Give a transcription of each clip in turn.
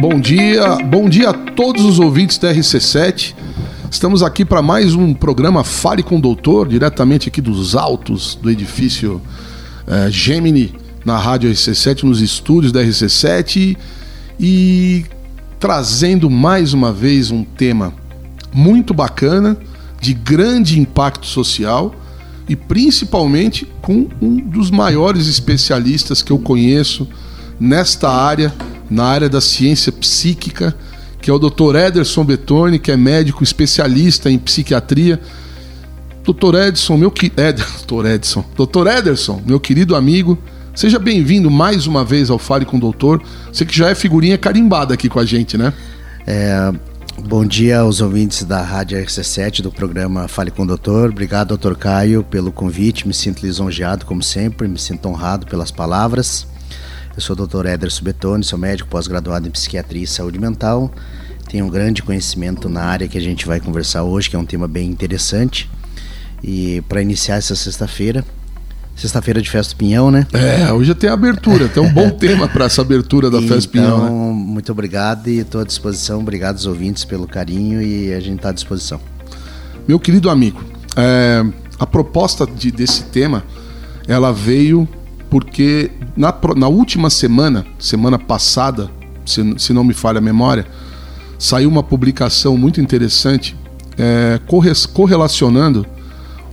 Bom dia, bom dia a todos os ouvintes da RC7. Estamos aqui para mais um programa Fale com o Doutor, diretamente aqui dos altos do edifício uh, Gemini, na Rádio RC7, nos estúdios da RC7 e trazendo mais uma vez um tema muito bacana, de grande impacto social e principalmente com um dos maiores especialistas que eu conheço nesta área, na área da ciência psíquica, que é o Dr. Ederson Betoni, que é médico especialista em psiquiatria. Dr. Edson, meu que Ed... Dr. Edson, Dr. Ederson, meu querido amigo, seja bem-vindo mais uma vez ao Fale com o Doutor. Você que já é figurinha carimbada aqui com a gente, né? É, bom dia aos ouvintes da Rádio RC7 do programa Fale com o Doutor. Obrigado, doutor Caio, pelo convite. Me sinto lisonjeado, como sempre, me sinto honrado pelas palavras. Eu sou o Dr. Ederson Betoni, sou médico pós-graduado em psiquiatria e saúde mental. Tenho um grande conhecimento na área que a gente vai conversar hoje, que é um tema bem interessante. E para iniciar essa sexta-feira, sexta-feira de Festa do Pinhão, né? É, hoje tem abertura, tem um bom tema para essa abertura da Festa do Pinhão. Então, né? muito obrigado e estou à disposição. Obrigado aos ouvintes pelo carinho e a gente está à disposição. Meu querido amigo, é, a proposta de, desse tema, ela veio porque na, na última semana, semana passada, se, se não me falha a memória, saiu uma publicação muito interessante é, correlacionando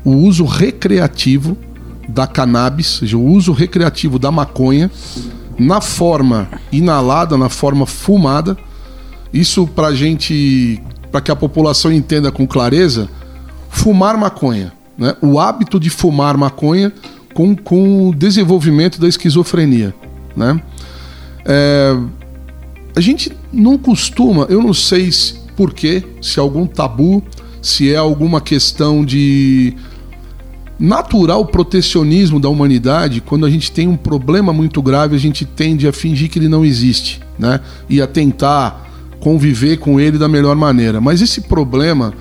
o uso recreativo da cannabis, o uso recreativo da maconha na forma inalada, na forma fumada. Isso para gente, para que a população entenda com clareza, fumar maconha, né? O hábito de fumar maconha com, com o desenvolvimento da esquizofrenia. Né? É, a gente não costuma, eu não sei por quê, se é algum tabu, se é alguma questão de natural protecionismo da humanidade, quando a gente tem um problema muito grave, a gente tende a fingir que ele não existe, né? E a tentar conviver com ele da melhor maneira. Mas esse problema,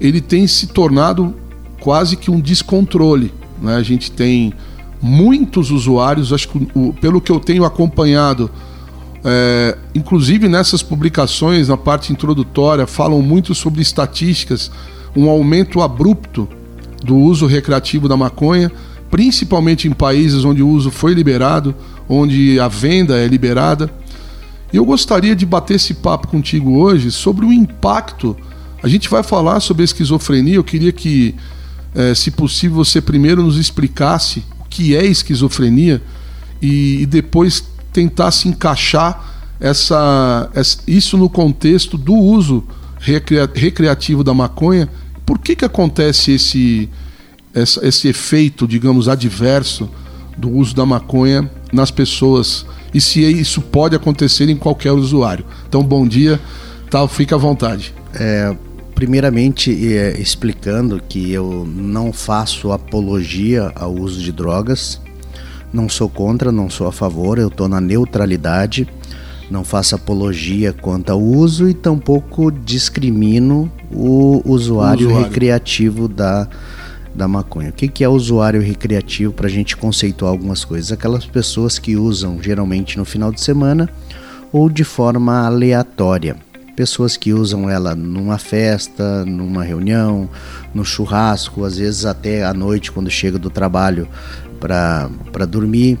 ele tem se tornado quase que um descontrole. Né? A gente tem muitos usuários, acho que o, pelo que eu tenho acompanhado, é, inclusive nessas publicações, na parte introdutória, falam muito sobre estatísticas, um aumento abrupto do uso recreativo da maconha, principalmente em países onde o uso foi liberado, onde a venda é liberada. E eu gostaria de bater esse papo contigo hoje sobre o impacto. A gente vai falar sobre esquizofrenia, eu queria que é, se possível, você primeiro nos explicasse o que é esquizofrenia e, e depois tentasse encaixar essa, essa, isso no contexto do uso recria, recreativo da maconha. Por que, que acontece esse, essa, esse efeito, digamos, adverso do uso da maconha nas pessoas? E se isso pode acontecer em qualquer usuário? Então, bom dia, tal, fica à vontade. É, primeiramente é, explicando que eu não faço apologia ao uso de drogas, não sou contra, não sou a favor, eu estou na neutralidade, não faço apologia quanto ao uso e tampouco discrimino o usuário, o usuário. recreativo da, da maconha. O que, que é usuário recreativo para a gente conceituar algumas coisas? Aquelas pessoas que usam geralmente no final de semana ou de forma aleatória pessoas que usam ela numa festa, numa reunião, no churrasco, às vezes até à noite quando chega do trabalho para dormir.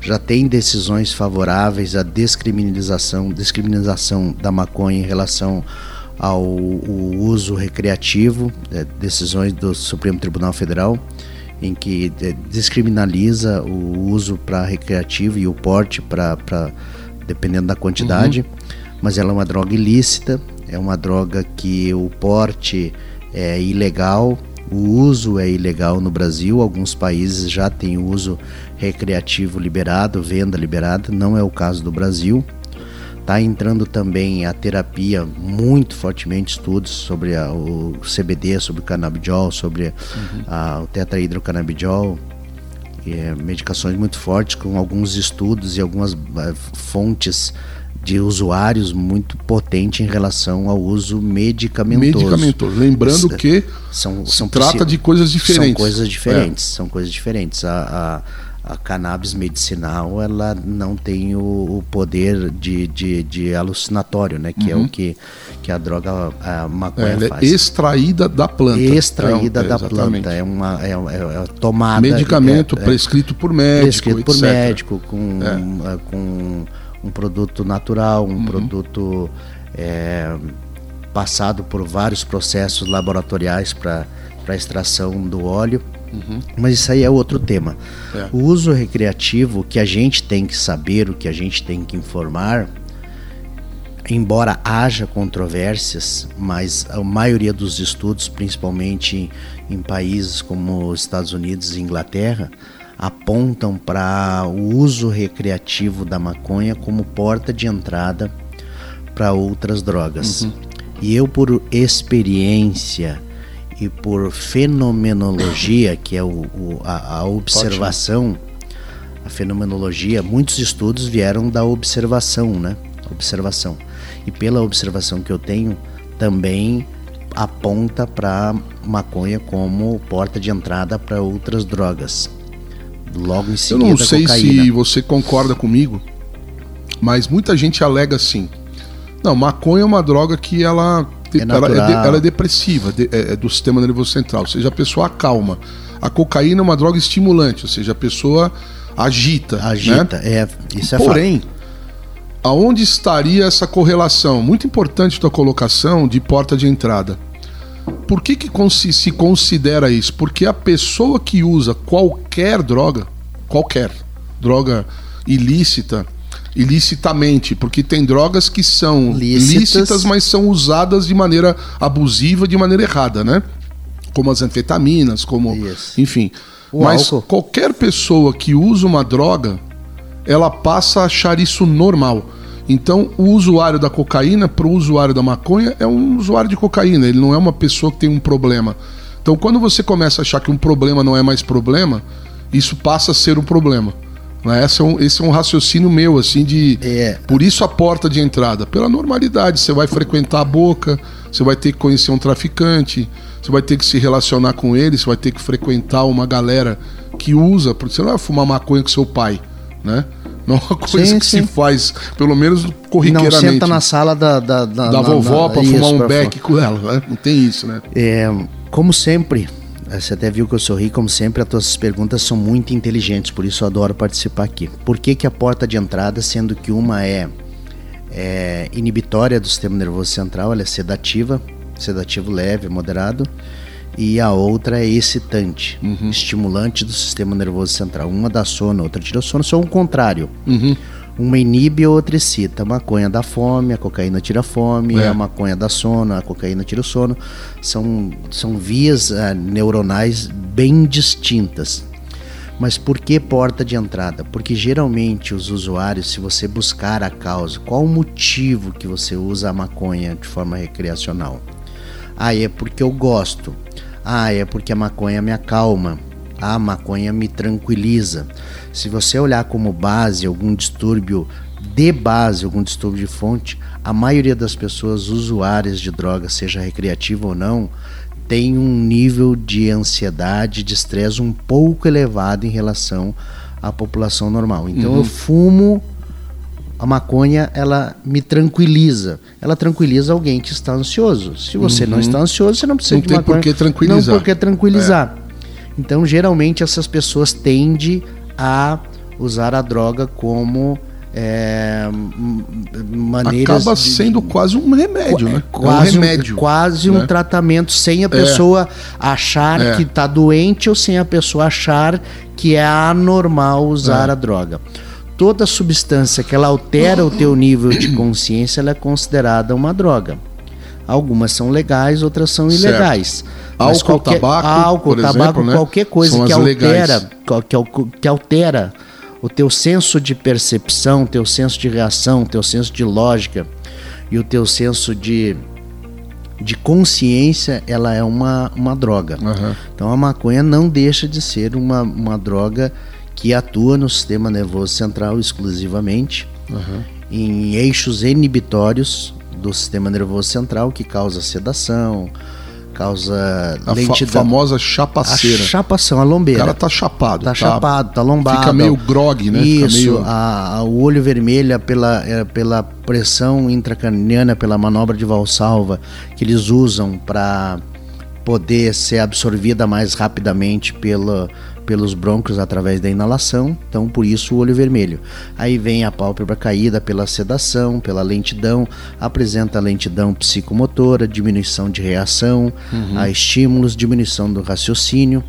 Já tem decisões favoráveis à descriminalização, descriminalização da maconha em relação ao uso recreativo, é, decisões do Supremo Tribunal Federal, em que é, descriminaliza o uso para recreativo e o porte para dependendo da quantidade. Uhum mas ela é uma droga ilícita, é uma droga que o porte é ilegal, o uso é ilegal no Brasil, alguns países já têm uso recreativo liberado, venda liberada, não é o caso do Brasil. Está entrando também a terapia, muito fortemente estudos sobre a, o CBD, sobre o canabidiol, sobre uhum. a, o tetrahidrocannabidiol, é, medicações muito fortes, com alguns estudos e algumas é, fontes de usuários muito potente em relação ao uso medicamentoso. Medicamentoso. Lembrando que são, são trata de coisas diferentes. São coisas diferentes. É. São coisas diferentes. A, a cannabis medicinal ela não tem o, o poder de, de, de, alucinatório, né? Que uhum. é o uhum. que, que a droga a maconha ela é faz. É extraída da planta. Extraída é, da planta. É uma é, é, é tomada. Medicamento é, prescrito por médico. Prescrito por médico, com, com um produto natural, um uhum. produto passado por vários processos laboratoriais para extração do óleo. Uhum. Mas isso aí é outro tema. É. O uso recreativo, que a gente tem que saber, o que a gente tem que informar, embora haja controvérsias, mas a maioria dos estudos, principalmente em, em países como os Estados Unidos e Inglaterra, apontam para o uso recreativo da maconha como porta de entrada para outras drogas. Uhum. E eu, por experiência e por fenomenologia, que é o, o a, a, observação, a fenomenologia, muitos estudos vieram da observação, né? Observação. E pela observação que eu tenho, também aponta para maconha como porta de entrada para outras drogas. Logo em seguida, Eu não sei cocaína. se você concorda comigo, mas muita gente alega assim: não, maconha é uma droga que ela é ela, é de, ela, é depressiva, de, é, é, do sistema nervoso central, ou seja, a pessoa acalma. A cocaína é uma droga estimulante, ou seja, a pessoa agita. Né? Agita, né? é, isso é Porém, fato. aonde estaria essa correlação? Muito importante tua colocação de porta de entrada. Por que, que se considera isso? Porque a pessoa que usa qualquer droga, qualquer droga ilícita, ilicitamente, porque tem drogas que são lícitas. lícitas, mas são usadas de maneira abusiva, de maneira errada, né? Como as anfetaminas, como. Isso. Enfim. O mas álcool. qualquer pessoa que usa uma droga, ela passa a achar isso normal. Então, o usuário da cocaína para o usuário da maconha é um usuário de cocaína, ele não é uma pessoa que tem um problema. Então, quando você começa a achar que um problema não é mais problema, isso passa a ser um problema. Né? Esse é, um, esse é um raciocínio meu, assim, de. É. Por isso a porta de entrada. Pela normalidade. Você vai frequentar a boca, você vai ter que conhecer um traficante, você vai ter que se relacionar com ele, você vai ter que frequentar uma galera que usa. Porque você não vai fumar maconha com seu pai, né? Não é uma coisa sim, que sim. se faz, pelo menos corriqueiramente. Não senta na sala da, da, da, da vovó para fumar um beck com ela, né? Não tem isso, né? É, como sempre, você até viu que eu sorri, como sempre, as tuas perguntas são muito inteligentes, por isso eu adoro participar aqui. Por que, que a porta de entrada, sendo que uma é, é inibitória do sistema nervoso central, ela é sedativa, sedativo leve, moderado, e a outra é excitante, uhum. estimulante do sistema nervoso central. Uma dá sono, outra tira sono, são o contrário. Uhum. Uma inibe e outra excita. A maconha dá fome, a cocaína tira fome, é. a maconha dá sono, a cocaína tira o sono. São, são vias uh, neuronais bem distintas. Mas por que porta de entrada? Porque geralmente os usuários, se você buscar a causa, qual o motivo que você usa a maconha de forma recreacional? Ah, é porque eu gosto. Ah, é porque a maconha me acalma. Ah, a maconha me tranquiliza. Se você olhar como base algum distúrbio de base, algum distúrbio de fonte, a maioria das pessoas usuárias de drogas, seja recreativa ou não, tem um nível de ansiedade, de estresse um pouco elevado em relação à população normal. Então uhum. eu fumo a maconha, ela me tranquiliza. Ela tranquiliza alguém que está ansioso. Se você uhum. não está ansioso, você não precisa não de maconha. Não tem por que tranquilizar. Não por que tranquilizar. É. Então, geralmente, essas pessoas tendem a usar a droga como é, maneiras acaba sendo de, quase um remédio, né? Quase é um remédio, um, quase né? um tratamento sem a é. pessoa é. achar é. que está doente ou sem a pessoa achar que é anormal usar é. a droga. Toda substância que ela altera o teu nível de consciência, ela é considerada uma droga. Algumas são legais, outras são ilegais. Álcool, qualquer, tabaco, álcool, tabaco, exemplo, né? qualquer coisa que altera, que, que altera o teu senso de percepção, teu senso de reação, teu senso de lógica e o teu senso de, de consciência, ela é uma, uma droga. Uhum. Então a maconha não deixa de ser uma, uma droga que atua no sistema nervoso central exclusivamente, uhum. em eixos inibitórios do sistema nervoso central que causa sedação, causa a lentidão. Fa famosa chapaceira. A chapação, a lombeira. O cara tá chapado. Tá, tá chapado, tá lombado. Fica meio grog, né? Isso, meio... a, a, o olho vermelho é pela, é pela pressão intracraniana, pela manobra de valsalva que eles usam para poder ser absorvida mais rapidamente pela, pelos brônquios através da inalação, então por isso o olho vermelho. Aí vem a pálpebra caída pela sedação, pela lentidão, apresenta lentidão psicomotora, diminuição de reação uhum. a estímulos, diminuição do raciocínio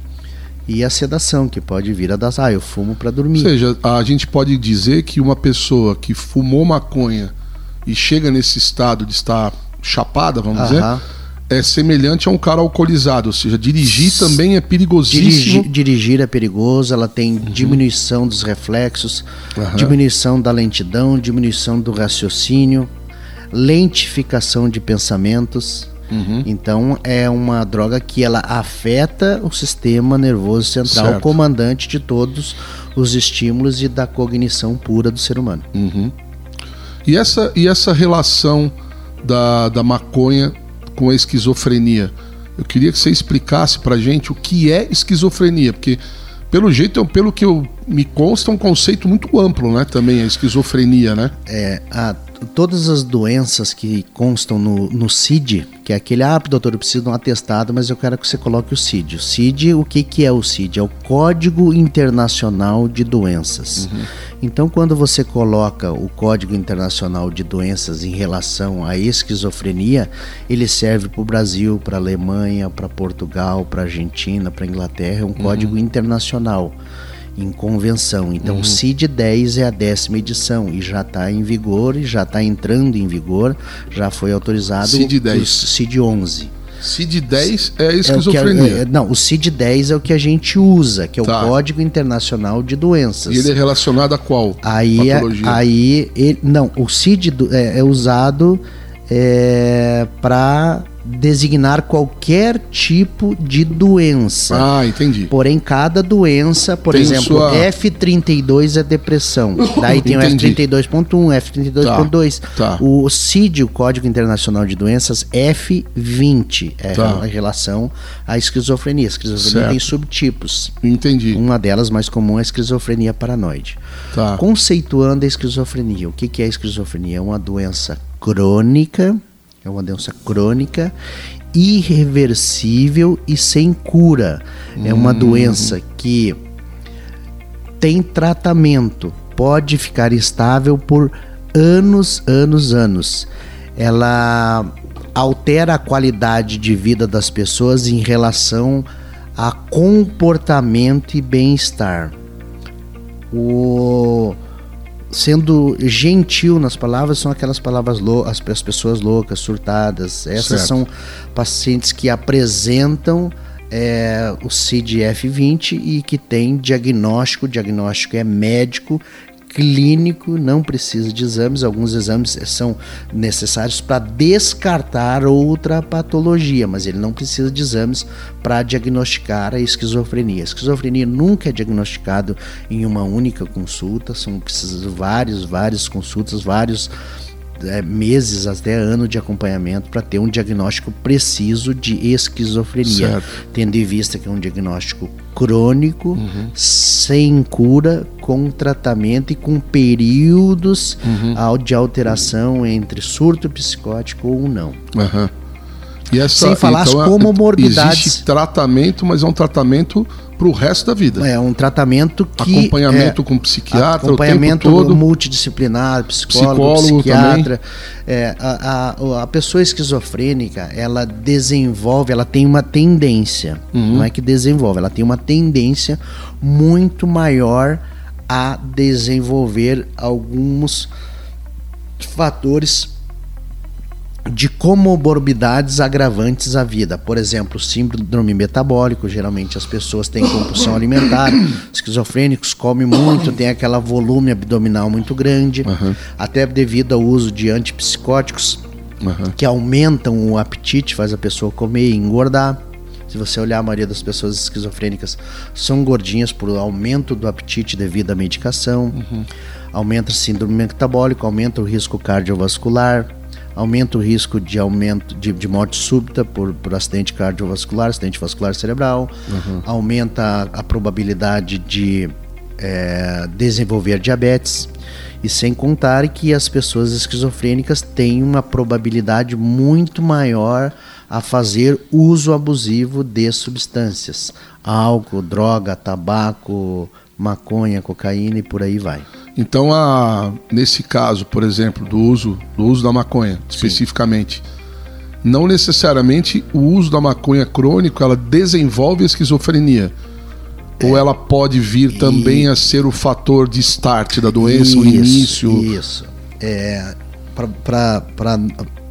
e a sedação, que pode vir a das, ah, eu fumo para dormir. Ou seja, a gente pode dizer que uma pessoa que fumou maconha e chega nesse estado de estar chapada, vamos dizer, é semelhante a um cara alcoolizado, ou seja, dirigir também é perigosíssimo. Dirigir, dirigir é perigoso, ela tem uhum. diminuição dos reflexos, uhum. diminuição da lentidão, diminuição do raciocínio, lentificação de pensamentos. Uhum. Então é uma droga que ela afeta o sistema nervoso central, certo. comandante de todos os estímulos e da cognição pura do ser humano. Uhum. E essa e essa relação da, da maconha com a esquizofrenia. Eu queria que você explicasse para gente o que é esquizofrenia, porque pelo jeito, pelo que eu me consta, é um conceito muito amplo, né? Também a esquizofrenia, né? É, a, todas as doenças que constam no, no CID, que é aquele, ah, doutor, eu preciso de um atestado, mas eu quero que você coloque o CID. O CID, o que, que é o CID? É o Código Internacional de Doenças. Uhum. Então, quando você coloca o Código Internacional de Doenças em relação à esquizofrenia, ele serve para o Brasil, para a Alemanha, para Portugal, para a Argentina, para a Inglaterra, é um uhum. código internacional em convenção. Então, uhum. o CID-10 é a décima edição e já está em vigor e já está entrando em vigor, já foi autorizado CID-10. o CID-11. CID-10 é a esquizofrenia. É, é, não, o CID-10 é o que a gente usa, que é tá. o Código Internacional de Doenças. E ele é relacionado a qual? Aí, é, aí ele, não, o CID é, é usado é, para designar qualquer tipo de doença. Ah, entendi. Porém, cada doença, por tem exemplo, sua... F32 é depressão. Daí tem entendi. o F32.1, F32.2. Tá, tá. O CID, o Código Internacional de Doenças, F20 é tá. em relação à esquizofrenia. A esquizofrenia certo. tem subtipos. Entendi. Uma delas mais comum é a esquizofrenia paranoide. Tá. Conceituando a esquizofrenia. O que é a esquizofrenia? É uma doença crônica é uma doença crônica, irreversível e sem cura. É uma uhum. doença que tem tratamento, pode ficar estável por anos, anos, anos. Ela altera a qualidade de vida das pessoas em relação a comportamento e bem-estar. O sendo gentil nas palavras, são aquelas palavras loucas, as pessoas loucas, surtadas. Essas certo. são pacientes que apresentam é, o CID-F20 e que tem diagnóstico, o diagnóstico é médico, clínico, não precisa de exames, alguns exames são necessários para descartar outra patologia, mas ele não precisa de exames para diagnosticar a esquizofrenia. A esquizofrenia nunca é diagnosticado em uma única consulta, são precisas vários, várias consultas, vários é, meses até ano de acompanhamento para ter um diagnóstico preciso de esquizofrenia, certo. tendo em vista que é um diagnóstico crônico, uhum. sem cura, com tratamento e com períodos uhum. de alteração entre surto psicótico ou não. Uhum. Essa, Sem falar então, as comorbidades. Existe tratamento, mas é um tratamento para o resto da vida. É um tratamento que acompanhamento é, com psiquiatra, acompanhamento todo. multidisciplinar, psicólogo, psicólogo psiquiatra. É, a, a, a, pessoa esquizofrênica ela desenvolve, ela tem uma tendência, uhum. não é que desenvolve, ela tem uma tendência muito maior a desenvolver alguns fatores de comorbidades agravantes à vida. Por exemplo, síndrome metabólico, geralmente as pessoas têm compulsão alimentar, esquizofrênicos comem muito, tem aquela volume abdominal muito grande, uhum. até devido ao uso de antipsicóticos uhum. que aumentam o apetite, faz a pessoa comer e engordar. Se você olhar a maioria das pessoas esquizofrênicas são gordinhas por aumento do apetite devido à medicação. Uhum. Aumenta o síndrome metabólico, aumenta o risco cardiovascular, aumenta o risco de aumento de, de morte súbita por, por acidente cardiovascular, acidente vascular cerebral, uhum. aumenta a, a, probabilidade de é, desenvolver diabetes. E sem contar que as pessoas esquizofrênicas têm uma probabilidade muito maior a fazer uso abusivo de substâncias, álcool, droga, tabaco, maconha, cocaína e por aí vai. Então, a, nesse caso, por exemplo, do uso, do uso da maconha, Sim. especificamente, não necessariamente o uso da maconha crônico ela desenvolve a esquizofrenia. É. Ou ela pode vir também e... a ser o fator de start da doença, isso, o início. Isso. É, para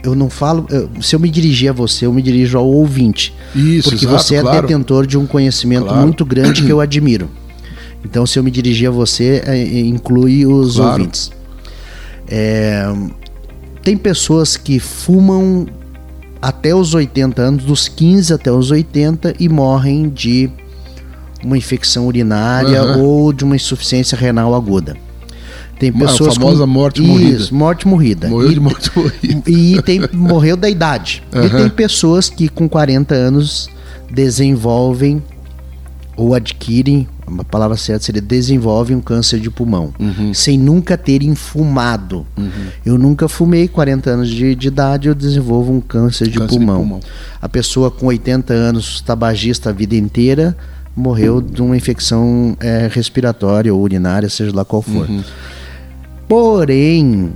eu não falo. Eu, se eu me dirigir a você, eu me dirijo ao ouvinte. Isso, Porque exato, você é claro. detentor de um conhecimento claro. muito grande que eu admiro. Então, se eu me dirigir a você, é, é, inclui os claro. ouvintes. É, tem pessoas que fumam até os 80 anos, dos 15 até os 80, e morrem de uma infecção urinária uhum. ou de uma insuficiência renal aguda. Tem pessoas a famosa com... morte morrida. Isso, morte morrida. Morreu e, de morte morrida. E tem, morreu da idade. Uhum. E tem pessoas que com 40 anos desenvolvem ou adquirem, a palavra certa seria desenvolvem um câncer de pulmão, uhum. sem nunca terem fumado. Uhum. Eu nunca fumei, 40 anos de, de, idade, eu desenvolvo um câncer, de, câncer pulmão. de, pulmão. A pessoa com 80 anos, tabagista a vida inteira, morreu de uma infecção é, respiratória ou urinária, seja lá qual for. Uhum. Porém,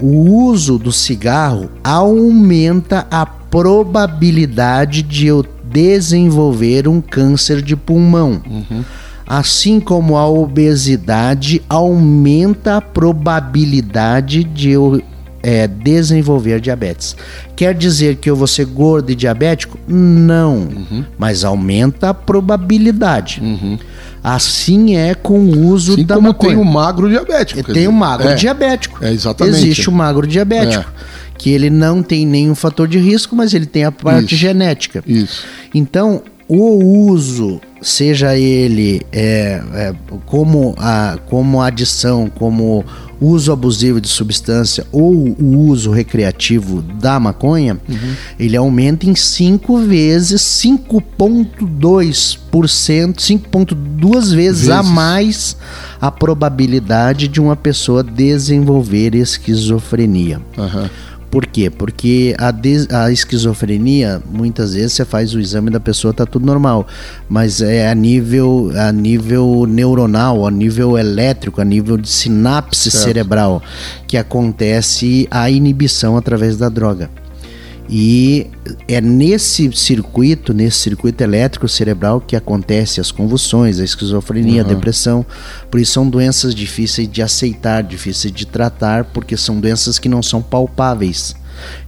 o uso do cigarro aumenta a probabilidade de eu desenvolver um câncer de pulmão. Uhum. Assim como a obesidade aumenta a probabilidade de eu é, desenvolver diabetes. Quer dizer que eu vou ser gordo e diabético? Não, uhum. mas aumenta a probabilidade. Uhum. Assim é com o uso assim da como maconha. tem o magro diabético. Tem o magro é, diabético. É, exatamente. Existe o magro diabético. É. Que ele não tem nenhum fator de risco, mas ele tem a parte Isso. genética. Isso. Então, o uso, seja ele é, é, como, a, como adição, como uso abusivo de substância ou o uso recreativo da maconha, uhum. ele aumenta em 5 vezes, 5,2%, 5,2 vezes, vezes a mais a probabilidade de uma pessoa desenvolver esquizofrenia. Uhum. Por quê? Porque a, des, a esquizofrenia, muitas vezes você faz o exame da pessoa, tá tudo normal, mas é a nível, a nível neuronal, a nível elétrico, a nível de sinapse certo. cerebral que acontece a inibição através da droga. E é nesse circuito, nesse circuito elétrico cerebral que acontece as convulsões, a esquizofrenia, uhum. a depressão. Por isso são doenças difíceis de aceitar, difíceis de tratar, porque são doenças que não são palpáveis.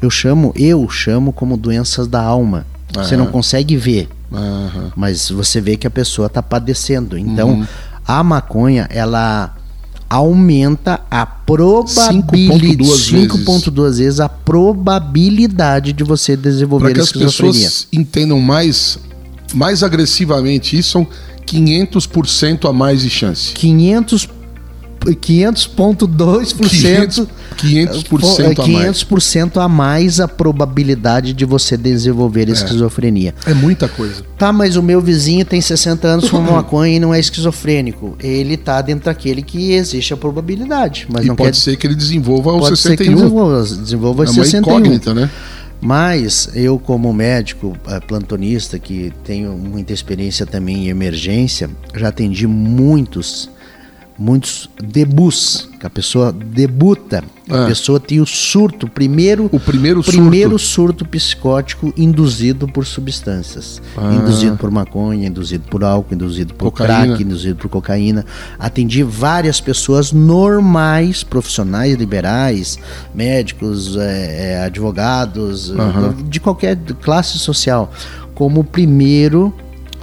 Eu chamo, eu chamo como doenças da alma. Uhum. Você não consegue ver, uhum. mas você vê que a pessoa está padecendo. Então, uhum. a maconha, ela aumenta a probabilidade 5.2 vezes. vezes a probabilidade de você desenvolver Para que as pessoas entendam mais mais agressivamente isso são 500% a mais de chance. 500 500,2%. 500%, 500 a mais. 500% a mais a probabilidade de você desenvolver é. esquizofrenia. É muita coisa. Tá, mas o meu vizinho tem 60 anos, fuma maconha e não é esquizofrênico. Ele tá dentro daquele que existe a probabilidade. Mas e não pode quer... ser que ele desenvolva aos pode 61. Ser que desenvolva, desenvolva é uma 61. incógnita, né? Mas eu, como médico eh, plantonista, que tenho muita experiência também em emergência, já atendi muitos muitos debuts, que a pessoa debuta, é. a pessoa tem o surto, primeiro, o primeiro, primeiro surto. surto psicótico induzido por substâncias, ah. induzido por maconha, induzido por álcool, induzido por cocaína. crack, induzido por cocaína. Atendi várias pessoas normais, profissionais liberais, médicos, é, é advogados, uhum. de qualquer classe social, como primeiro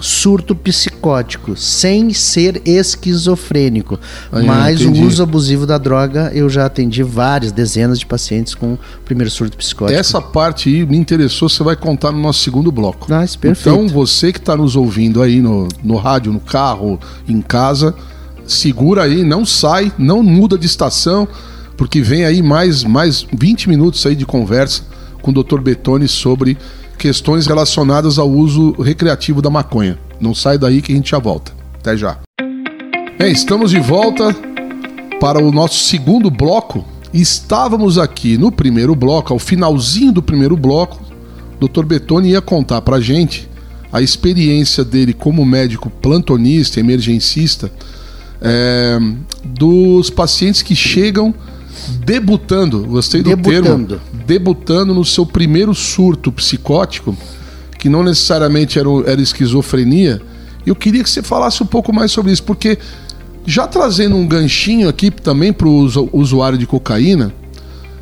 surto psicótico, sem ser esquizofrênico. Ah, Mas o uso abusivo da droga, eu já atendi várias, dezenas de pacientes com primeiro surto psicótico. Essa parte aí me interessou, você vai contar no nosso segundo bloco. Nice, perfeito. Então, você que está nos ouvindo aí no, no rádio, no carro, em casa, segura aí, não sai, não muda de estação porque vem aí mais, mais 20 minutos aí de conversa com o Dr. Betoni sobre questões relacionadas ao uso recreativo da maconha. Não sai daí que a gente já volta. Até já. Bem, estamos de volta para o nosso segundo bloco. Estávamos aqui no primeiro bloco, ao finalzinho do primeiro bloco, o Dr. Betoni ia contar para gente a experiência dele como médico plantonista, emergencista, é, dos pacientes que chegam debutando, gostei do debutando. termo, debutando no seu primeiro surto psicótico, que não necessariamente era, era esquizofrenia. Eu queria que você falasse um pouco mais sobre isso, porque já trazendo um ganchinho aqui também para o usuário de cocaína,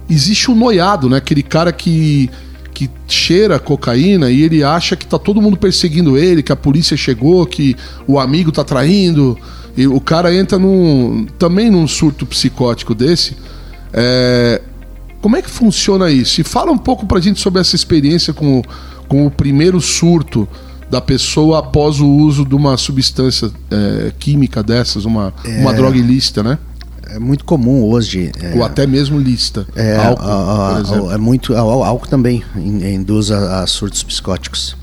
existe o um noiado, né? Aquele cara que, que cheira cocaína e ele acha que tá todo mundo perseguindo ele, que a polícia chegou, que o amigo tá traindo. E o cara entra num, também num surto psicótico desse. É, como é que funciona isso? E fala um pouco pra gente sobre essa experiência com, com o primeiro surto da pessoa após o uso de uma substância é, química dessas, uma, é, uma droga ilícita, né? É muito comum hoje. É, Ou até mesmo lícita. É, álcool, a, a, é muito. álcool também induz a, a surtos psicóticos.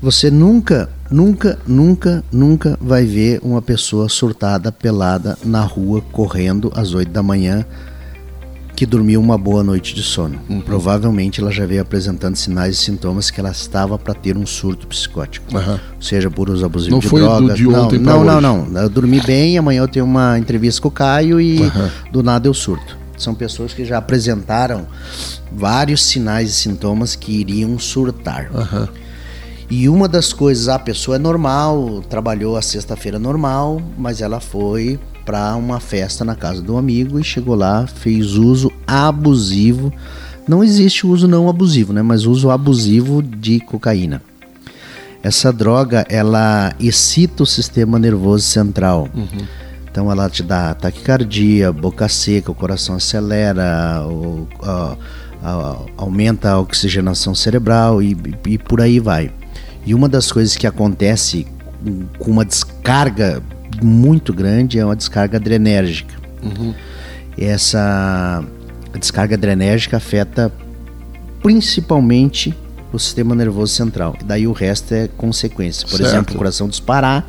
Você nunca, nunca, nunca, nunca vai ver uma pessoa surtada, pelada, na rua, correndo às 8 da manhã, que dormiu uma boa noite de sono. Uhum. Provavelmente ela já veio apresentando sinais e sintomas que ela estava para ter um surto psicótico. Uhum. Seja por uso abusivo não de foi drogas. De ontem não, não, não, não. Eu dormi bem, amanhã eu tenho uma entrevista com o Caio e uhum. do nada eu surto. São pessoas que já apresentaram vários sinais e sintomas que iriam surtar. E uma das coisas, a pessoa é normal, trabalhou a sexta-feira normal, mas ela foi para uma festa na casa do amigo e chegou lá, fez uso abusivo. Não existe uso não abusivo, né? Mas uso abusivo de cocaína. Essa droga, ela excita o sistema nervoso central. Uhum. Então ela te dá taquicardia, boca seca, o coração acelera, o, a, a, aumenta a oxigenação cerebral e, e por aí vai. E uma das coisas que acontece com uma descarga muito grande é uma descarga adrenérgica. Uhum. Essa descarga adrenérgica afeta principalmente o sistema nervoso central. E daí o resto é consequência. Por certo. exemplo, o coração disparar.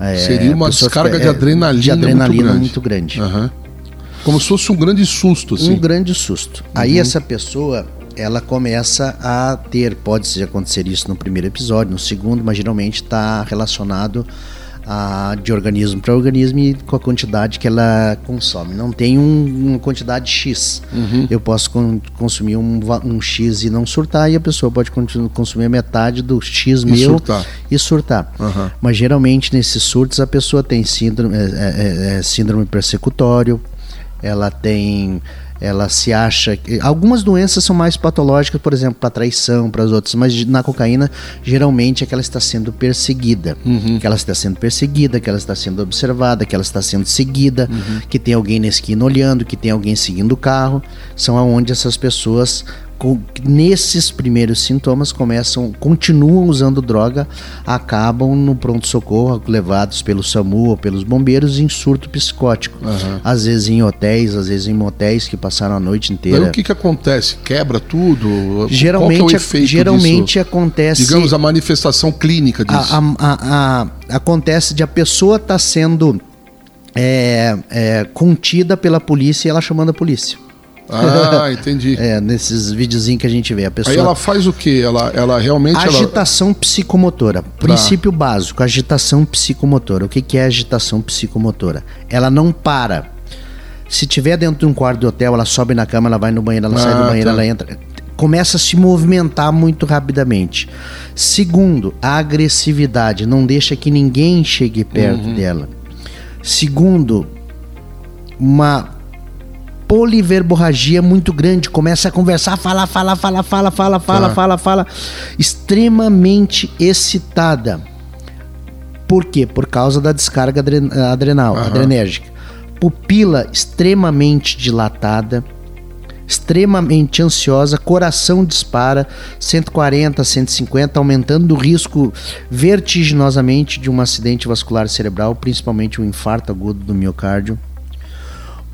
É, Seria uma descarga de adrenalina, de adrenalina muito grande. Muito grande. Uhum. Como se fosse um grande susto, assim. Um grande susto. Uhum. Aí essa pessoa, ela começa a ter, pode acontecer isso no primeiro episódio, no segundo, mas geralmente está relacionado a, de organismo para organismo e com a quantidade que ela consome. Não tem um, uma quantidade X. Uhum. Eu posso con consumir um, um, X e não surtar, e a pessoa pode consumir metade do X e meu surtar. e surtar. Uhum. Mas geralmente nesses surtos a pessoa tem síndrome, é, é, é, síndrome persecutório, ela tem ela se acha. Algumas doenças são mais patológicas, por exemplo, para traição, para as outras, mas na cocaína, geralmente é que ela está sendo perseguida. Uhum. Que ela está sendo perseguida, que ela está sendo observada, que ela está sendo seguida, uhum. que tem alguém na esquina olhando, que tem alguém seguindo o carro. São aonde essas pessoas nesses primeiros sintomas começam, continuam usando droga, acabam no pronto-socorro, levados pelo SAMU ou pelos bombeiros em surto psicótico. Uhum. Às vezes em hotéis, às vezes em motéis que passaram a noite inteira. Mas o que, que acontece? Quebra tudo? Geralmente, é geralmente disso? acontece. Digamos a manifestação clínica disso. A, a, a, acontece de a pessoa estar tá sendo é, é, contida pela polícia e ela chamando a polícia. Ah, entendi. é, nesses videozinhos que a gente vê. A pessoa... Aí ela faz o quê? Ela, ela realmente. Agitação ela... psicomotora. Princípio tá. básico: agitação psicomotora. O que, que é agitação psicomotora? Ela não para. Se tiver dentro de um quarto de hotel, ela sobe na cama, ela vai no banheiro, ela ah, sai do banheiro, tá. ela entra. Começa a se movimentar muito rapidamente. Segundo, a agressividade. Não deixa que ninguém chegue perto uhum. dela. Segundo, uma poliverborragia muito grande, começa a conversar, fala, fala, fala, fala, fala, fala, tá. fala, fala, extremamente excitada. Por quê? Por causa da descarga adrenal, uhum. adrenérgica. Pupila extremamente dilatada, extremamente ansiosa, coração dispara 140, 150, aumentando o risco vertiginosamente de um acidente vascular cerebral, principalmente um infarto agudo do miocárdio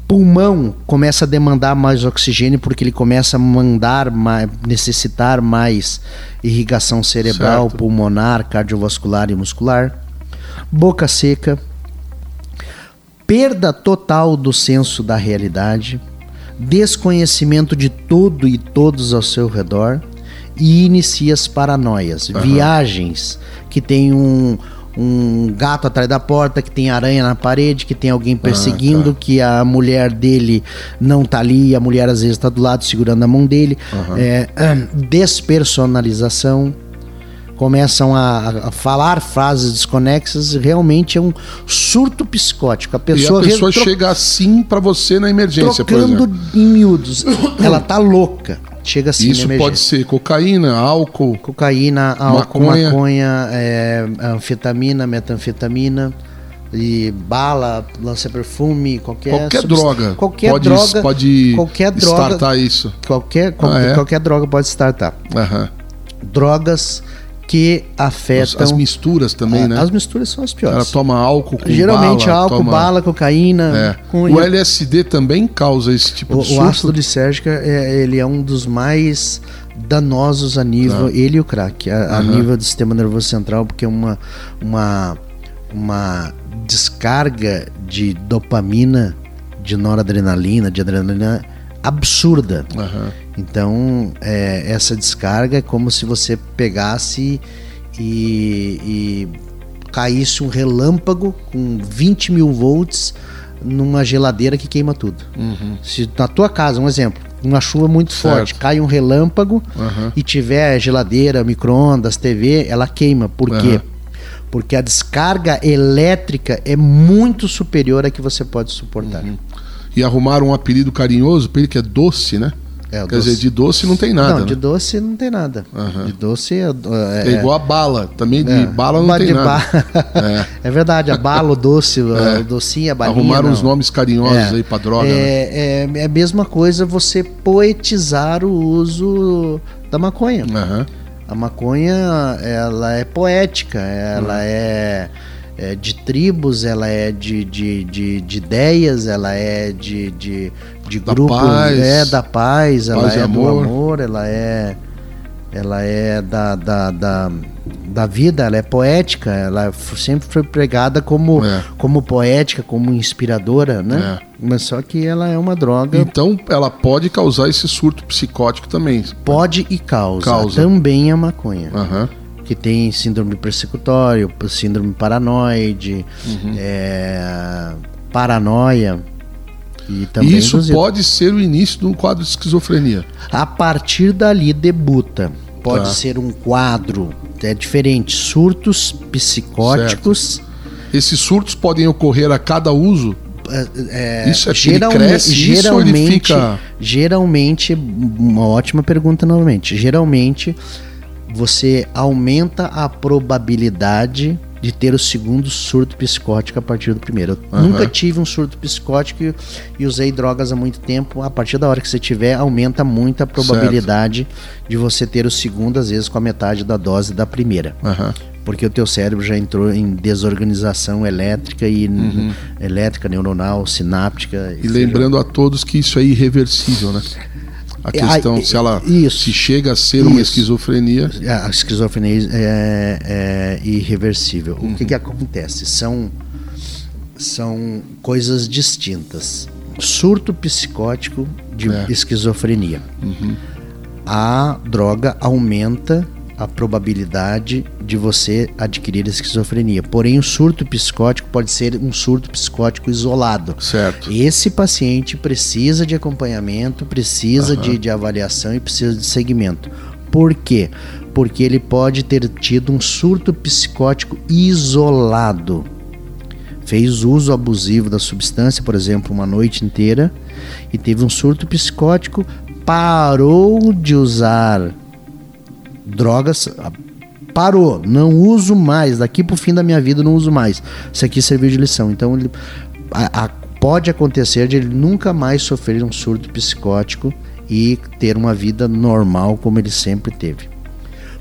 pulmão começa a demandar mais oxigênio porque ele começa a mandar mais, necessitar mais irrigação cerebral, certo. pulmonar, cardiovascular e muscular. Boca seca, perda total do senso da realidade, desconhecimento de tudo e todos ao seu redor e inicia as paranoias, uhum. viagens que tem um um gato atrás da porta, que tem aranha na parede, que tem alguém perseguindo, ah, tá. que a mulher dele não tá ali, a mulher às vezes está do lado segurando a mão dele. Uhum. É, despersonalização. Começam a, a, falar frases desconexas, realmente é um surto psicótico. A pessoa, e a pessoa chega assim para você na emergência, trocando em miúdos. Ela tá louca chega assim Isso pode ser cocaína, álcool. Cocaína, álcool, maconha, maconha é, anfetamina, metanfetamina e bala, lança-perfume, qualquer qualquer droga, qualquer pode, droga, pode qualquer droga, startar isso. Qualquer ah, é? qualquer droga pode startar. Uhum. Drogas que afetam. As, as misturas também, a, né? As misturas são as piores. Ela toma álcool com Geralmente bala, álcool, toma... bala, cocaína. É. Com... O LSD também causa esse tipo o, de surto? O ácido lisérgico é, ele é um dos mais danosos a nível, tá. ele e o crack, a, a nível do sistema nervoso central, porque é uma, uma, uma descarga de dopamina, de noradrenalina, de adrenalina absurda. Uhum. Então, é, essa descarga é como se você pegasse e, e caísse um relâmpago com 20 mil volts numa geladeira que queima tudo. Uhum. Se na tua casa, um exemplo, uma chuva muito certo. forte, cai um relâmpago uhum. e tiver geladeira, micro-ondas, TV, ela queima. Por uhum. quê? Porque a descarga elétrica é muito superior à que você pode suportar. Uhum. E arrumaram um apelido carinhoso para ele que é doce, né? É, Quer doce. dizer, de doce não tem nada. Não, né? de doce não tem nada. Uhum. De doce é, é, é, igual a bala. Também de é. bala não tem nada. é. é. verdade, a bala, o doce, é. o docinho, a balinha. Arrumaram uns nomes carinhosos é. aí pra droga. É, né? é, a mesma coisa você poetizar o uso da maconha. Uhum. A maconha, ela é poética, ela uhum. é é, de tribos, ela é de, de, de, de, ideias, ela é de, de, de da grupo, paz, é da paz, paz ela é amor. do amor, ela é ela é da, da, da, da, vida, ela é poética, ela sempre foi pregada como, é. como poética, como inspiradora, né? É. Mas só que ela é uma droga. Então ela pode causar esse surto psicótico também. Pode e causa. causa. Também a maconha. Uhum que tem síndrome persecutório, síndrome paranoide, uhum. é, paranoia. E Isso pode ser o início de um quadro de esquizofrenia. A partir dali debuta. Pode tá. ser um quadro, é diferente, surtos psicóticos. Certo. Esses surtos podem ocorrer a cada uso? É, é isso é geral, cresce, geralmente, isso fica... geralmente, uma ótima pergunta novamente. Geralmente você aumenta a probabilidade de ter o segundo surto psicótico a partir do primeiro. Eu uhum. nunca tive um surto psicótico e usei drogas há muito tempo. A partir da hora que você tiver, aumenta muito a probabilidade certo. de você ter o segundo, às vezes com a metade da dose da primeira. Uhum. Porque o teu cérebro já entrou em desorganização elétrica e uhum. elétrica, neuronal, sináptica. E lembrando seja... a todos que isso é irreversível, né? A questão, a, se ela isso, se chega a ser isso. uma esquizofrenia. A esquizofrenia é, é irreversível. Uhum. O que, que acontece? São, são coisas distintas. Surto psicótico de é. esquizofrenia. Uhum. A droga aumenta a probabilidade de você adquirir esquizofrenia. Porém, o surto psicótico pode ser um surto psicótico isolado. Certo. Esse paciente precisa de acompanhamento, precisa uhum. de, de avaliação e precisa de segmento. Por quê? Porque ele pode ter tido um surto psicótico isolado. Fez uso abusivo da substância, por exemplo, uma noite inteira e teve um surto psicótico, parou de usar drogas, parou, não uso mais, daqui pro fim da minha vida não uso mais. Isso aqui serviu de lição. Então ele, a, a, pode acontecer de ele nunca mais sofrer um surto psicótico e ter uma vida normal como ele sempre teve.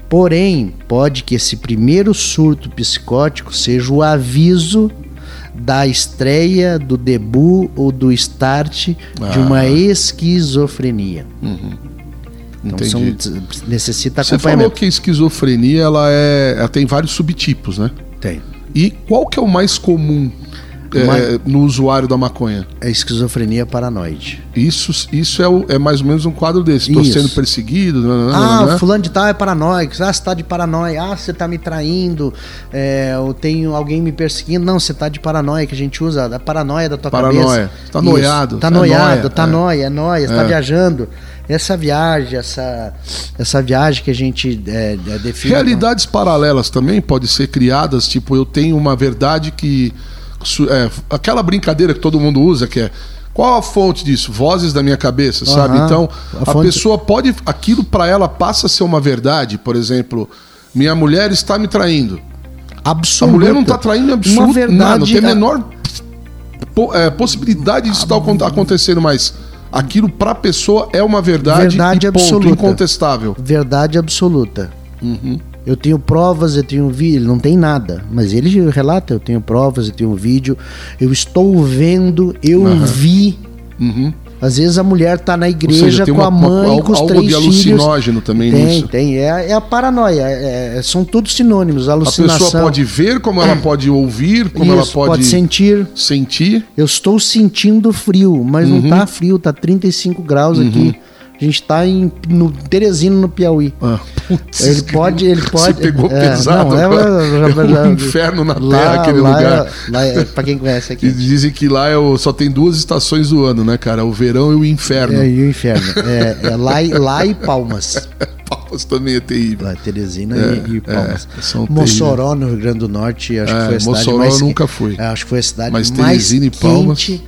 Porém, pode que esse primeiro surto psicótico seja o aviso da estreia, do debut ou do start Ah. de uma esquizofrenia. Então são, necessita Você falou acompanhamento. que a esquizofrenia ela é, ela tem vários subtipos, né? Tem. E qual que é o mais comum é, Mais- no usuário da maconha? É esquizofrenia paranoide. Isso, isso é, o- é mais ou menos um quadro desse. Estou sendo perseguido. né, Ah, né? fulano de tal é paranoico. Ah, você tá de paranoia. Ah, você tá me traindo. É, eu tenho alguém me perseguindo. Não, você tá de paranoia, que a gente usa a paranoia da tua Paranoia. cabeça. Tá Isso. noiado. Tá É noiado, nóia, tá é. nóia, é nóia, você tá É. viajando. Essa viagem, essa, essa viagem que a gente é, é, define. Realidades paralelas também podem ser criadas, tipo, eu tenho uma verdade que. é, aquela brincadeira que todo mundo usa, que é. Qual a fonte disso? Vozes da minha cabeça, sabe? Aham. Então, A a, fonte- pessoa pode. Aquilo pra ela passa a ser uma verdade. Por exemplo, minha mulher está me traindo. A absoluta. mulher não está traindo absoluto verdade. nada. Não tem a menor é, possibilidade disso estar acon- acontecendo, mas aquilo pra pessoa é uma verdade, Verdade absoluta. incontestável. Verdade absoluta. Uhum. Eu tenho provas, eu tenho vídeo, ele não tem nada, mas ele relata, eu tenho provas, eu tenho vídeo, eu estou vendo, eu vi. Uhum. Às vezes a mulher tá na igreja seja, tem com uma- a mãe, uma- com os algo três de filhos. alucinógeno também tem, nisso. Tem, é, é a paranoia, é- é- são todos sinônimos, A alucinação. pessoa pode ver, como ela pode ouvir, como ela Isso, pode, sentir. sentir. Eu estou sentindo frio, mas Uhum. não tá frio, tá 35 graus aqui. A gente tá em, no Teresina, no Piauí. Ah, putz, Ele pode, ele Você pode. pegou é, pesado. não, é, agora. é, É um inferno na lá, terra aquele lá lugar. É, lá é, pra quem conhece E aqui. dizem que lá é o- só tem duas estações do ano, né, cara? O verão e o inferno. É, e o inferno. É, é lá, e- lá e Palmas. Palmas também é terrível. Lá, Teresina É, e, e Palmas. é, Mossoró, no Rio Grande do Norte, acho É, que foi a cidade Mossoró mais que- nunca fui. é, acho que foi a cidade Mas mais Teresina e Palmas- quente,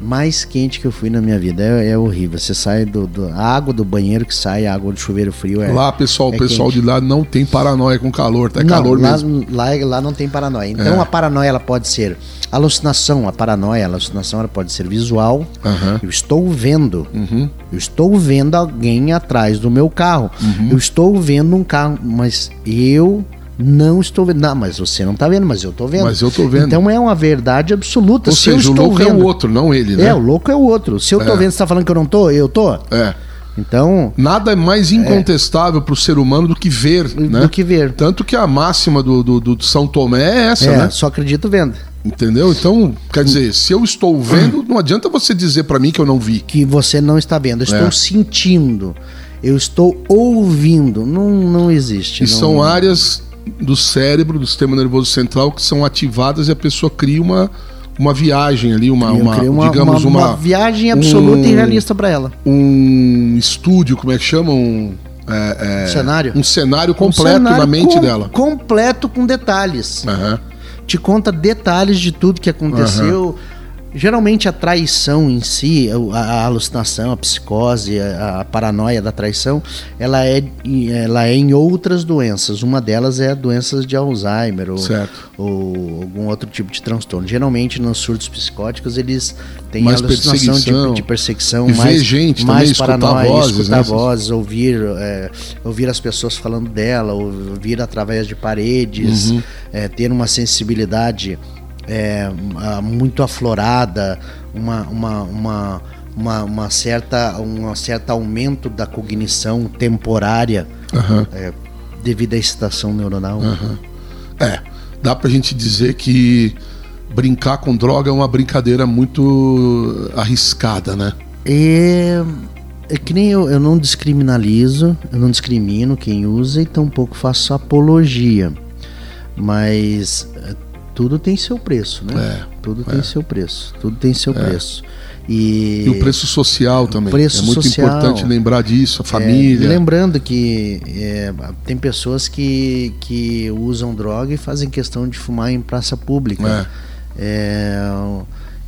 mais quente que eu fui na minha vida. É, é horrível. Você sai do, do- a água do banheiro que sai, a água do chuveiro frio é. Lá, pessoal, o é pessoal quente. de lá não tem paranoia com calor, tá? É não, calor lá, mesmo. Lá, lá não tem paranoia. Então É. a paranoia ela pode ser alucinação, a paranoia, a alucinação ela pode ser visual. Aham. Eu estou vendo. Uhum. Eu estou vendo alguém atrás do meu carro. Uhum. Eu estou vendo um carro, mas eu não estou vendo. Não, mas você não está vendo, mas eu estou vendo. Mas eu tô vendo. Então é uma verdade absoluta. Ou Se eu seja, o estou louco é vendo, o outro, não ele, né? É, o louco é o outro. Se eu estou É. vendo, você está falando que eu não tô, eu tô. É. Então, Nada é mais incontestável pro ser humano do que ver, né? do que ver. Tanto que a máxima do, do, do São Tomé é essa, é, né? só acredito vendo. Entendeu? Então, quer dizer, se eu estou vendo, não adianta você dizer pra mim que eu não vi. que você não está vendo. Eu estou É. sentindo. Eu estou ouvindo. Não, não existe. E não- são áreas do cérebro, do sistema nervoso central, que são ativadas e a pessoa cria uma, uma viagem ali, uma, uma, uma, digamos, uma, uma, uma viagem absoluta um- e realista para ela. um estúdio, como é que chama? Um, é, é, Cenário. Um cenário Um completo cenário na mente com- dela. Completo com detalhes. Aham. Te conta detalhes de tudo que aconteceu. Geralmente a traição em si, a, a alucinação, a psicose, a, a paranoia da traição, ela é, ela é em outras doenças. Uma delas é doenças de Alzheimer ou, ou algum outro tipo de transtorno. Geralmente nos surtos psicóticos eles têm Mais alucinação perseguição. de, de perseguição, E mais, gente mais também, escutar paranoia, vozes, escutar né? vozes, ouvir, é, ouvir as pessoas falando dela, ouvir através de paredes, Uhum. é, ter uma sensibilidade é, ah, muito aflorada, uma, uma, uma, uma, uma certa, um certo aumento da cognição temporária Aham. é, devido à excitação neuronal. É, dá pra gente dizer que brincar com droga é uma brincadeira muito arriscada, né? É, é que nem eu, eu não descriminalizo, eu não discrimino quem usa e tampouco faço apologia. Mas tudo tem seu preço, né? É, tudo tem seu preço. Tudo tem seu preço. E, E o preço social também. preço é muito social. importante lembrar disso, a é, família. lembrando que é, tem pessoas que, que usam droga e fazem questão de fumar em praça pública. É,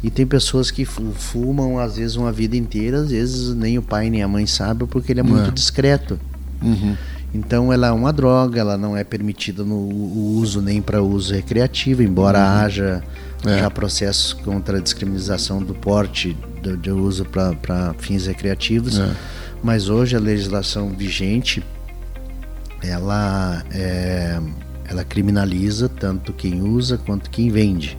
e tem pessoas que fu- fumam às vezes uma vida inteira, às vezes nem o pai nem a mãe sabem porque ele é muito É. discreto. Uhum. Então ela é uma droga, ela não é permitida no uso nem para uso recreativo, embora haja É. já processos contra a descriminalização do porte do, de uso para fins recreativos. É. Mas hoje a legislação vigente ela é, ela criminaliza tanto quem usa quanto quem vende.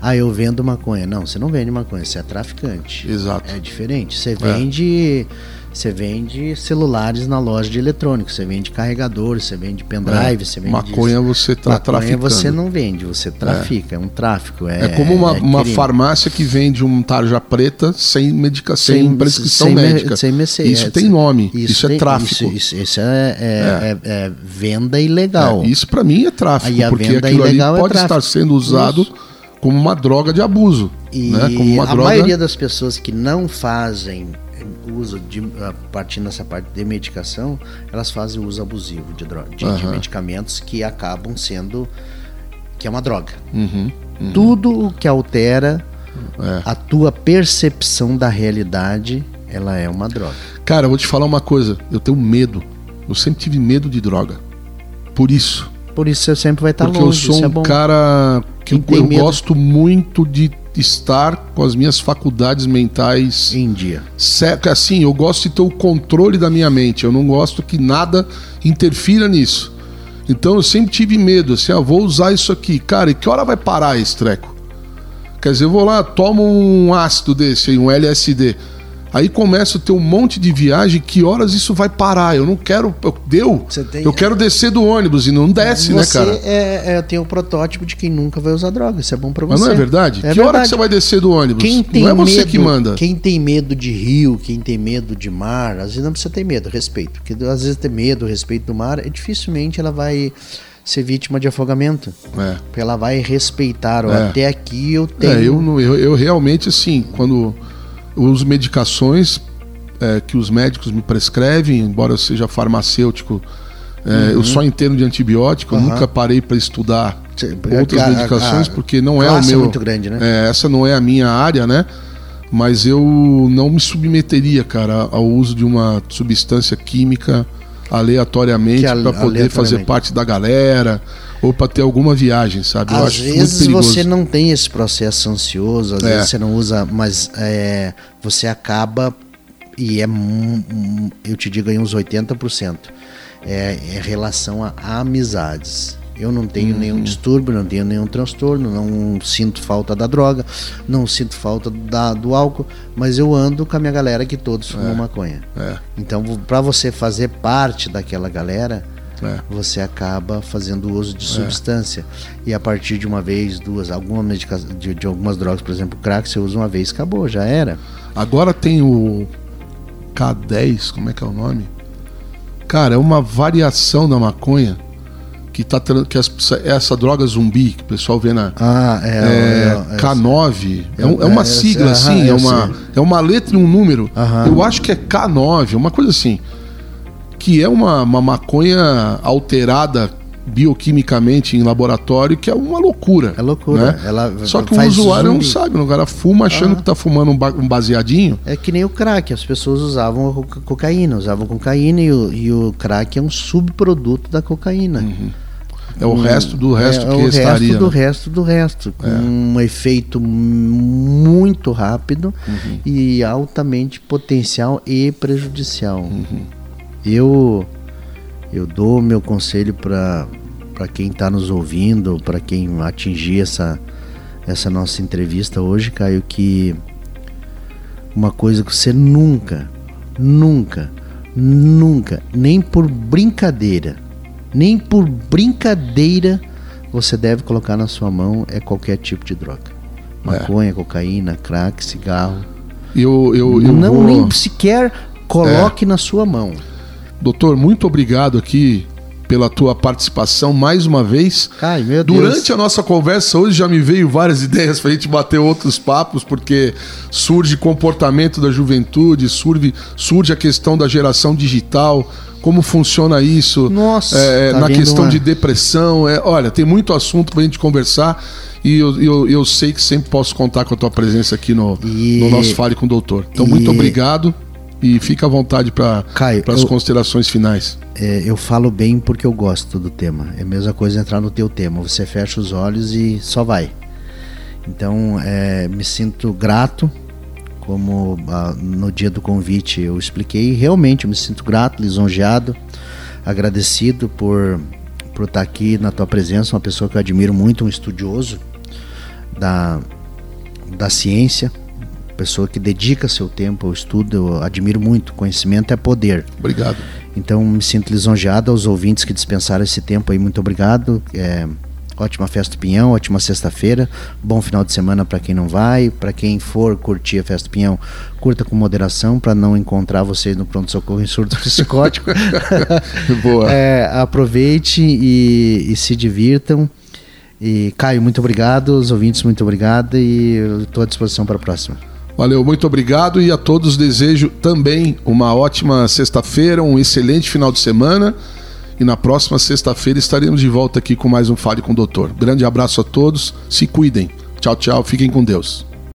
Ah, eu vendo maconha. Não, você não vende maconha, você é traficante. Exato. É diferente. Você vende. Você vende celulares na loja de eletrônicos, você vende carregadores, você vende pendrive, É. você vende. Maconha você tá Maconha traficando. você não vende, você trafica, é, um tráfico. É, É como uma, é uma farmácia que vende um tarja preta sem medicação, sem, Sem- prescrição sem médica. sem mercê- isso é, tem nome. Isso, é tem- tráfico. Isso, isso- isso é, é- é- é venda ilegal. É, isso para mim é tráfico, Aí a porque venda aquilo ali ilegal é pode estar sendo usado Isso. como uma droga de abuso. E né? Como uma a droga. maioria das pessoas que não fazem uso de a partir dessa parte de medicação, elas fazem uso abusivo de, droga, de, de Aham. medicamentos que acabam sendo que é uma droga. Uhum. Tudo o que altera É. a tua percepção da realidade, ela é uma droga. Cara, eu vou te falar uma coisa. Eu tenho medo. Eu sempre tive medo de droga. Por isso. Por isso você sempre vai estar Porque longe. eu sou é um bom. cara que eu, eu gosto muito de estar com as minhas faculdades mentais em dia. Certo, assim, eu gosto de ter o controle da minha mente. Eu não gosto que nada interfira nisso. Então eu sempre tive medo, assim, ah, vou usar isso aqui. Cara, e que hora vai parar esse treco? Quer dizer, eu vou lá, tomo um ácido desse, aí, um LSD. Aí começa a ter um monte de viagem, que horas isso vai parar? Eu não quero. Eu, deu. Você tem- Eu quero descer do ônibus e não desce, né, você cara? é, é, tem o protótipo de quem nunca vai usar droga. Isso é bom pra você. Mas não é verdade? É que hora verdade. que você vai descer do ônibus? Quem tem não é você medo, que manda. Quem tem medo de rio, quem tem medo de mar, às vezes não precisa ter medo, respeito. Porque às vezes ter medo, respeito do mar, é, dificilmente ela vai ser vítima de afogamento. É. Porque ela vai respeitar. ó, É. Até aqui eu tenho. É, eu, eu, eu realmente, assim, quando eu uso medicações é, que os médicos me prescrevem, embora eu seja farmacêutico, é, eu só entendo de antibiótico, Uhum. Nunca parei para estudar Cê- outras a- a- medicações, a porque não é o é meu. muito grande, né? é, essa não é a minha área, né? Mas eu não me submeteria, cara, ao uso de uma substância química aleatoriamente para poder fazer parte da galera ou para ter alguma viagem, sabe? Eu Às vezes você não tem esse processo ansioso, às É. vezes você não usa, mas é, você acaba, e é, eu te digo aí uns 80%, é, é relação a amizades. Eu não tenho Uhum. nenhum distúrbio, não tenho nenhum transtorno, não sinto falta da droga, não sinto falta da- do álcool, mas eu ando com a minha galera que todos fumam maconha. É, Então, para você fazer parte daquela galera, é. você acaba fazendo uso de substância. E a partir de uma vez, duas, alguma medicação, de, de algumas drogas, por exemplo, crack, você usa uma vez, acabou, já era. Agora tem o K10, como é que é o nome? Cara, é uma variação da maconha que tá que as- essa droga zumbi que o pessoal vê na Ah, é. é, K9, é, um- é é, uma é, sigla assim, é uma, é uma letra e um número. Eu acho que é K9, uma coisa assim. Que é uma, uma maconha alterada bioquimicamente em laboratório, que é uma loucura. É loucura. né? Ela Só que o usuário não zumbi. sabe, o cara fuma achando que tá fumando um, ba- um baseadinho. É que nem o crack, as pessoas usavam cocaína, usavam cocaína e o, e o crack é um subproduto da cocaína. É o resto do resto é, que o restaria. resto do né? resto do resto, com um efeito muito rápido Uhum. e altamente potencial e prejudicial. Uhum. Eu eu dou meu conselho para para quem está nos ouvindo, para quem atingir essa essa nossa entrevista hoje, Caio, que uma coisa que você nunca, nunca, nunca, nem por brincadeira, nem por brincadeira você deve colocar na sua mão é qualquer tipo de droga. Maconha, cocaína, crack, cigarro. Eu, eu, eu não vou... nem sequer coloque na sua mão. Doutor, muito obrigado aqui pela tua participação mais uma vez. Caio, meu Deus. Durante a nossa conversa hoje já me veio várias ideias para a gente bater outros papos, porque surge comportamento da juventude, surge, surge a questão da geração digital, como funciona isso Nossa, é, tá na questão uma- de depressão. É, olha, tem muito assunto para a gente conversar e eu, eu, eu sei que sempre posso contar com a tua presença aqui no, E- no nosso Fale com o Doutor. Então, e- muito obrigado e fica à vontade para as considerações finais. É, eu falo bem porque eu gosto do tema. É a mesma coisa entrar no teu tema. Você fecha os olhos e só vai. Então, é, me sinto grato, como ah, no dia do convite eu expliquei. Realmente, eu me sinto grato, lisonjeado, agradecido por por estar aqui na tua presença, uma pessoa que eu admiro muito, um estudioso. da, da ciência, pessoa que dedica seu tempo ao estudo, eu admiro muito. Conhecimento é poder. Obrigado. Então me sinto lisonjeado aos ouvintes que dispensaram esse tempo aí. Muito obrigado. É, ótima festa do Pinhão, ótima sexta-feira. Bom final de semana para quem não vai. Para quem for curtir a festa do Pinhão, curta com moderação para não encontrar vocês no pronto-socorro em surto psicótico. Boa. É, aproveite e, e se divirtam. E Caio, muito obrigado. Os ouvintes, muito obrigado. E estou à disposição para a próxima. Valeu, muito obrigado e a todos desejo também uma ótima sexta-feira, um excelente final de semana. E na próxima sexta-feira estaremos de volta aqui com mais um Fale com o Doutor. Grande abraço a todos, se cuidem. Tchau, tchau, fiquem com Deus.